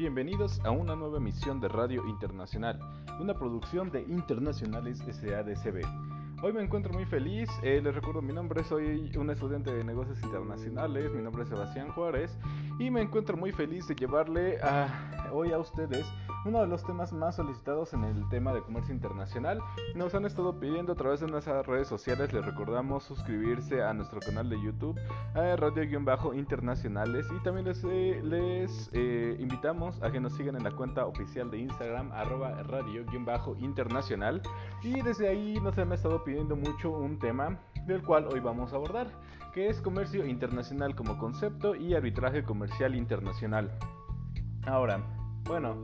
Bienvenidos a una nueva emisión de Radio Internacional, una producción de Internacionales SADCB. Hoy me encuentro muy feliz, eh, les recuerdo mi nombre, soy un estudiante de negocios internacionales, mi nombre es Sebastián Juárez y me encuentro muy feliz de llevarle hoy a ustedes uno de los temas más solicitados en el tema de comercio internacional. Nos han estado pidiendo a través de nuestras redes sociales, les recordamos suscribirse a nuestro canal de YouTube, a Radio-Internacionales y también les, eh, les eh, invitamos a que nos sigan en la cuenta oficial de Instagram, arroba Radio-Internacional y desde ahí nos han estado pidiendo mucho un tema del cual hoy vamos a abordar, que es comercio internacional como concepto y arbitraje comercial internacional. Ahora, bueno,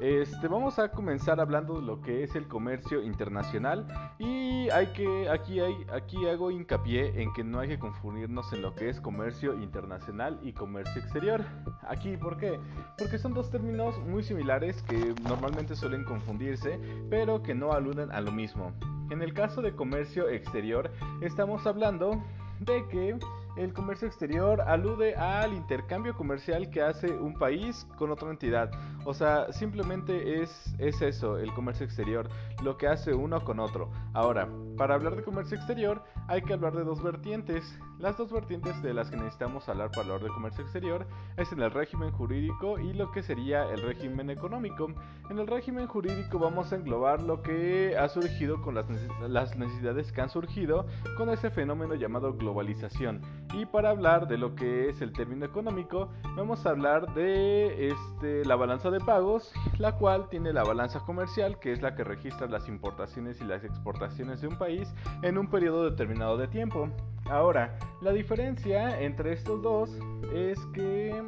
este, vamos a comenzar hablando de lo que es el comercio internacional y hay que aquí hay aquí hago hincapié en que no hay que confundirnos en lo que es comercio internacional y comercio exterior. Aquí, ¿por qué? Porque son dos términos muy similares que normalmente suelen confundirse, pero que no aluden a lo mismo. En el caso de comercio exterior, estamos hablando de que el comercio exterior alude al intercambio comercial que hace un país con otra entidad. O sea, simplemente es, es eso, el comercio exterior, lo que hace uno con otro. Ahora, para hablar de comercio exterior hay que hablar de dos vertientes. Las dos vertientes de las que necesitamos hablar para hablar de comercio exterior es en el régimen jurídico y lo que sería el régimen económico. En el régimen jurídico vamos a englobar lo que ha surgido con las, necesidades que han surgido con ese fenómeno llamado globalización. Y para hablar de lo que es el término económico, vamos a hablar de este, la balanza de pagos, la cual tiene la balanza comercial, que es la que registra las importaciones y las exportaciones de un país en un periodo determinado de tiempo. Ahora, la diferencia entre estos dos es que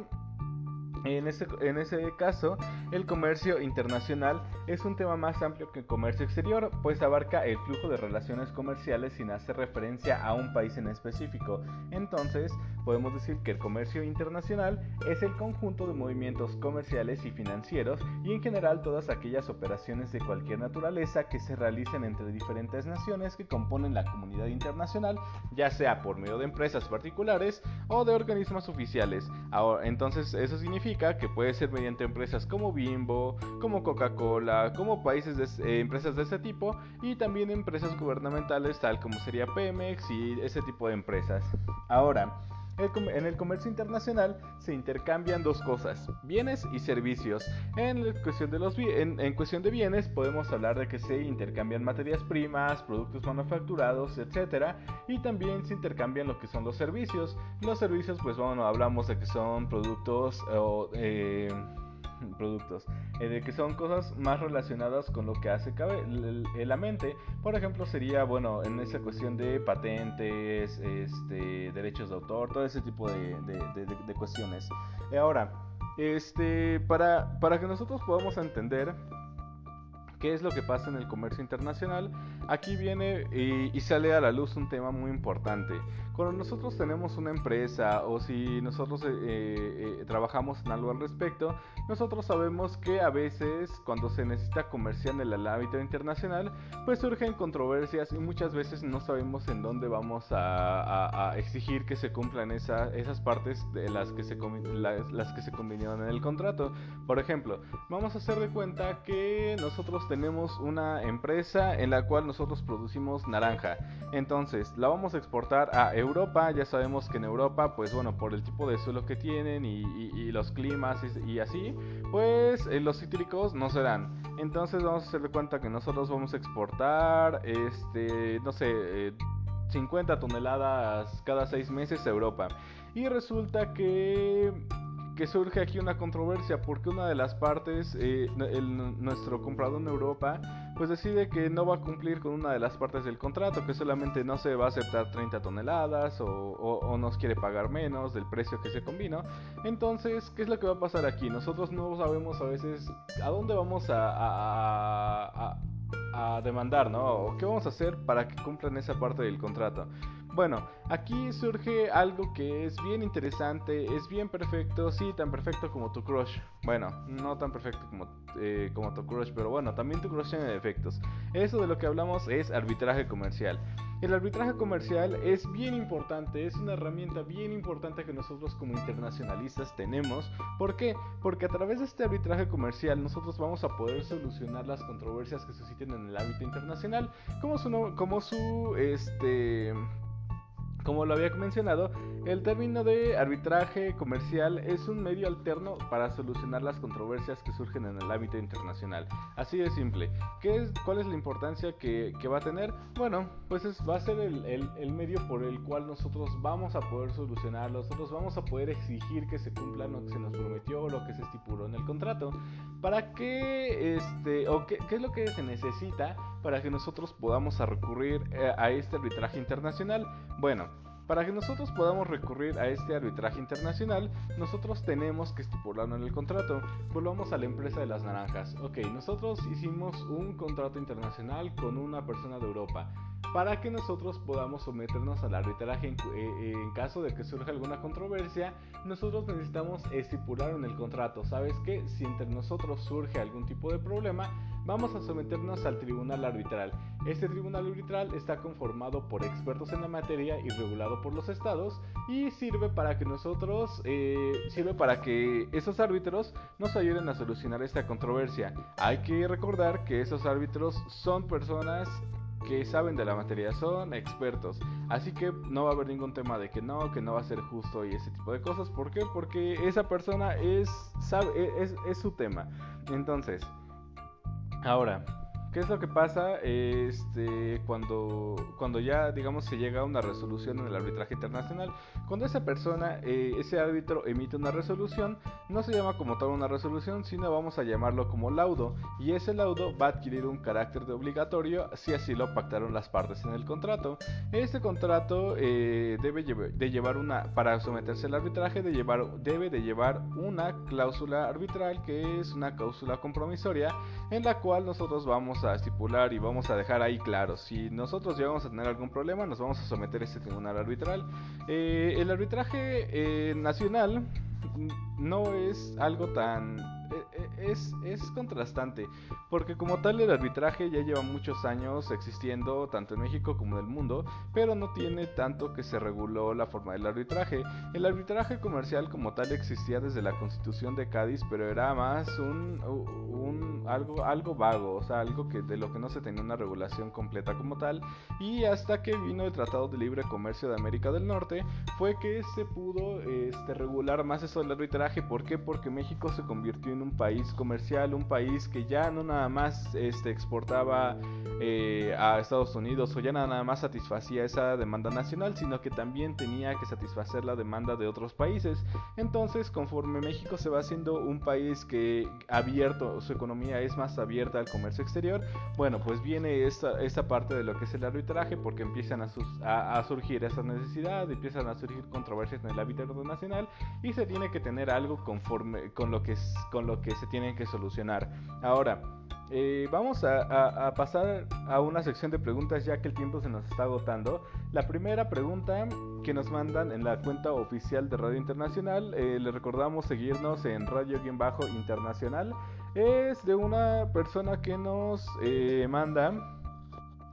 en ese, en ese, caso, el comercio internacional es un tema más amplio que el comercio exterior, pues abarca el flujo de relaciones comerciales sin hacer referencia a un país en específico. Entonces, podemos decir que el comercio internacional es el conjunto de movimientos comerciales y financieros y en general todas aquellas operaciones de cualquier naturaleza que se realicen entre diferentes naciones que componen la comunidad internacional, ya sea por medio de empresas particulares o de organismos oficiales. Ahora, entonces, eso significa que puede ser mediante empresas como Bimbo, como Coca-Cola, como países de, eh, empresas de ese tipo y también empresas gubernamentales tal como sería Pemex y ese tipo de empresas. Ahora, en el comercio internacional se intercambian dos cosas, bienes y servicios. En cuestión, de los, cuestión de bienes podemos hablar de que se intercambian materias primas, productos manufacturados, etc. Y también se intercambian lo que son los servicios. Los servicios, pues bueno, hablamos de que son productos o... Eh, productos, eh, que son cosas más relacionadas con lo que hace cabe, la mente. Por ejemplo, sería, bueno, en esa cuestión de patentes, este, derechos de autor, todo ese tipo de, de, cuestiones. Ahora, este, para, para que nosotros podamos entender qué es lo que pasa en el comercio internacional, aquí viene y, sale a la luz un tema muy importante. Cuando nosotros tenemos una empresa o si nosotros eh, eh, trabajamos en algo al respecto, nosotros sabemos que a veces cuando se necesita comerciar en el ámbito internacional, pues surgen controversias y muchas veces no sabemos en dónde vamos a, exigir que se cumplan esas partes de las que, se las que se convinieron en el contrato. Por ejemplo, vamos a hacer de cuenta que nosotros tenemos una empresa en la cual nosotros producimos naranja. Entonces, la vamos a exportar a Europa. Ya sabemos que en Europa, pues bueno, por el tipo de suelo que tienen y, los climas y, así, pues eh, los cítricos no se dan. Entonces, vamos a hacer de cuenta que nosotros vamos a exportar, este, no sé, 50 eh, toneladas cada 6 meses a Europa. Y resulta que que surge aquí una controversia porque una de las partes, eh, nuestro comprador en Europa, pues decide que no va a cumplir con una de las partes del contrato, que solamente no se va a aceptar 30 toneladas o, nos quiere pagar menos del precio que se combinó. Entonces, ¿qué es lo que va a pasar aquí? Nosotros no sabemos a veces a dónde vamos a, a demandar, ¿no? ¿O qué vamos a hacer para que cumplan esa parte del contrato? Bueno, aquí surge algo que es bien interesante, es bien perfecto, sí, tan perfecto como tu crush. Bueno, no tan perfecto como, eh, como tu crush, pero bueno, también tu crush tiene defectos. Eso de lo que hablamos es arbitraje comercial. El arbitraje comercial es bien importante, es una herramienta bien importante que nosotros como internacionalistas tenemos. ¿Por qué? Porque a través de este arbitraje comercial nosotros vamos a poder solucionar las controversias que susciten en el ámbito internacional, como su, como su este como lo había mencionado, el término de arbitraje comercial es un medio alterno para solucionar las controversias que surgen en el ámbito internacional. Así de simple. ¿Qué es, ¿Cuál es la importancia que, va a tener? Bueno, pues va a ser el, medio por el cual nosotros vamos a poder solucionarlo, nosotros vamos a poder exigir que se cumpla lo que se nos prometió o lo que se estipuló en el contrato. ¿Para qué, este, o qué, qué es lo que se necesita para que nosotros podamos recurrir eh, a este arbitraje internacional? Bueno, para que nosotros podamos recurrir a este arbitraje internacional, nosotros tenemos que estipularlo en el contrato. Volvamos a la empresa de las naranjas. Ok, nosotros hicimos un contrato internacional con una persona de Europa para que nosotros podamos someternos al arbitraje en, eh, en, caso de que surja alguna controversia, nosotros necesitamos estipular en el contrato, ¿sabes qué? Si entre nosotros surge algún tipo de problema, vamos a someternos al tribunal arbitral. Este tribunal arbitral está conformado por expertos en la materia y regulado por los estados y sirve para que nosotros, eh, sirve para que esos árbitros nos ayuden a solucionar esta controversia. Hay que recordar que esos árbitros son personas que saben de la materia, son expertos. Así que no va a haber ningún tema de que no, que no va a ser justo y ese tipo de cosas. ¿Por qué? Porque esa persona es, sabe, es, es su tema. Entonces, Ahora, ¿qué es lo que pasa este, cuando, cuando ya, digamos, se llega a una resolución en el arbitraje internacional? Cuando esa persona, eh, ese árbitro emite una resolución, no se llama como tal una resolución, sino vamos a llamarlo como laudo. Y ese laudo va a adquirir un carácter de obligatorio si así lo pactaron las partes en el contrato. Este contrato eh, debe de llevar una, para someterse al arbitraje, de llevar, debe de llevar una cláusula arbitral que es una cláusula compromisoria en la cual nosotros vamos a estipular y vamos a dejar ahí claro, si nosotros llegamos a tener algún problema, nos vamos a someter a este tribunal arbitral. Eh, el arbitraje eh, nacional no es algo tan es, es, contrastante, porque como tal el arbitraje ya lleva muchos años existiendo tanto en México como en el mundo, pero no tiene tanto que se reguló la forma del arbitraje. El arbitraje comercial como tal existía desde la constitución de Cádiz, pero era más un, algo, algo vago, o sea, algo que de lo que no se tenía una regulación completa como tal, y hasta que vino el Tratado de Libre Comercio de América del Norte, fue que se pudo este, regular más eso del arbitraje, ¿por qué? Porque México se convirtió en un país comercial, un país que ya no nada más este, exportaba eh, a Estados Unidos o ya nada más satisfacía esa demanda nacional, sino que también tenía que satisfacer la demanda de otros países. Entonces, conforme México se va haciendo un país que abierto, su economía es más abierta al comercio exterior, bueno, pues viene esta, esta parte de lo que es el arbitraje porque empiezan a, a, surgir esas necesidades, empiezan a surgir controversias en el ámbito internacional y se tiene que tener algo conforme con lo que con lo que se tienen que solucionar. Ahora, eh, vamos a, pasar a una sección de preguntas ya que el tiempo se nos está agotando. La primera pregunta que nos mandan en la cuenta oficial de Radio Internacional, eh, les recordamos seguirnos en Radio-Internacional, es de una persona que nos eh, manda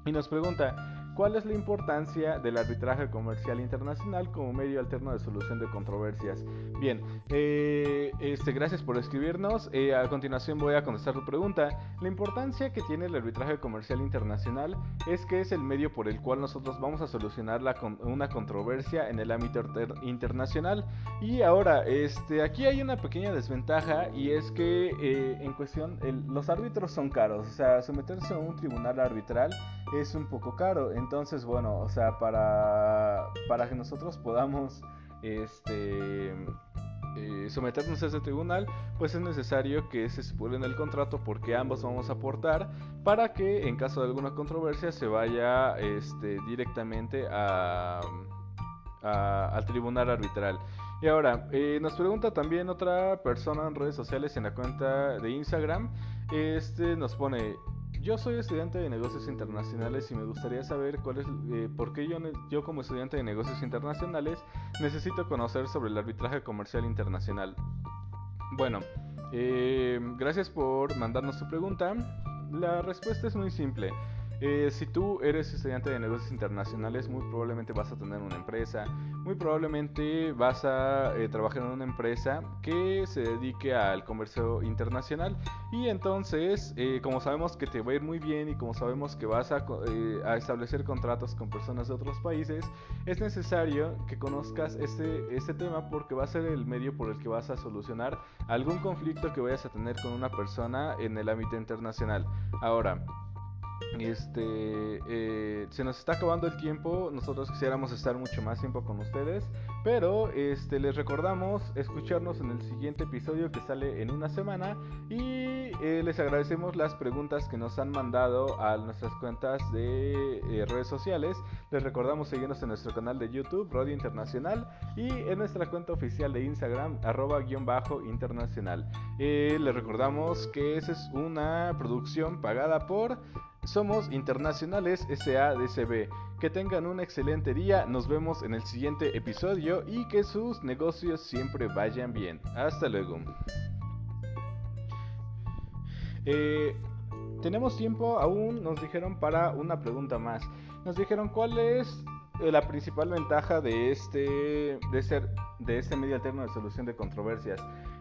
y nos pregunta, ¿Cuál es la importancia del arbitraje comercial internacional como medio alterno de solución de controversias? Bien, eh, este, gracias por escribirnos. Eh, a continuación voy a contestar tu pregunta. La importancia que tiene el arbitraje comercial internacional es que es el medio por el cual nosotros vamos a solucionar una controversia en el ámbito internacional. Y ahora, este, aquí hay una pequeña desventaja y es que eh, en cuestión los árbitros son caros. O sea, someterse a un tribunal arbitral es un poco caro. Entonces, bueno, o sea, para, para que nosotros podamos este, eh, someternos a ese tribunal, pues es necesario que se estipule en el contrato porque ambos vamos a aportar para que en caso de alguna controversia se vaya este, directamente a, al tribunal arbitral. Y ahora, eh, nos pregunta también otra persona en redes sociales en la cuenta de Instagram. Este nos pone, yo soy estudiante de negocios internacionales y me gustaría saber cuál es, eh, por qué yo, yo como estudiante de negocios internacionales necesito conocer sobre el arbitraje comercial internacional. Bueno, eh, gracias por mandarnos tu pregunta. La respuesta es muy simple. Eh, si tú eres estudiante de negocios internacionales, muy probablemente vas a tener una empresa, muy probablemente vas a eh, trabajar en una empresa que se dedique al comercio internacional y entonces, eh, como sabemos que te va a ir muy bien y como sabemos que vas a, a, establecer contratos con personas de otros países, es necesario que conozcas este, este tema porque va a ser el medio por el que vas a solucionar algún conflicto que vayas a tener con una persona en el ámbito internacional. Ahora, este, eh, se nos está acabando el tiempo. Nosotros quisiéramos estar mucho más tiempo con ustedes. Pero este, les recordamos escucharnos en el siguiente episodio que sale en una semana. Y eh, les agradecemos las preguntas que nos han mandado a nuestras cuentas de eh, redes sociales. Les recordamos seguirnos en nuestro canal de YouTube, Radio Internacional. Y en nuestra cuenta oficial de Instagram, arroba guion bajo internacional. les recordamos que esa es una producción pagada por... Somos Internacionales SADCB. Que tengan un excelente día, nos vemos en el siguiente episodio y que sus negocios siempre vayan bien. Hasta luego. Eh, tenemos tiempo aún, nos dijeron para una pregunta más. Nos dijeron cuál es eh, la principal ventaja de este, de ser, de este medio alterno de solución de controversias.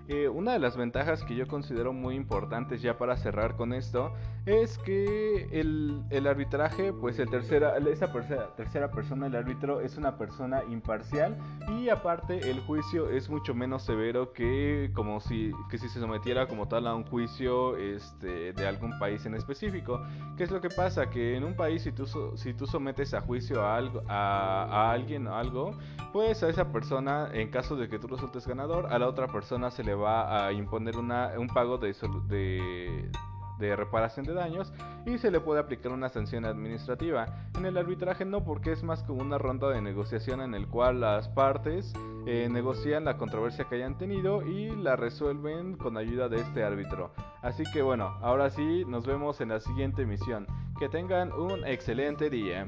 Eh, una de las ventajas que yo considero muy importantes ya para cerrar con esto es que el, el arbitraje, pues el tercera, esa tercera, tercera persona, el árbitro, es una persona imparcial y aparte el juicio es mucho menos severo que como si, que si se sometiera como tal a un juicio este, de algún país en específico. ¿Qué es lo que pasa? Que en un país si tú, si tú sometes a juicio a, algo, a, a alguien o algo, pues a esa persona, en caso de que tú resultes ganador, a la otra persona se le va a imponer una, un pago de, de, de reparación de daños y se le puede aplicar una sanción administrativa. En el arbitraje no, porque es más como una ronda de negociación en el cual las partes eh, negocian la controversia que hayan tenido y la resuelven con ayuda de este árbitro. Así que bueno, ahora sí, nos vemos en la siguiente emisión. Que tengan un excelente día.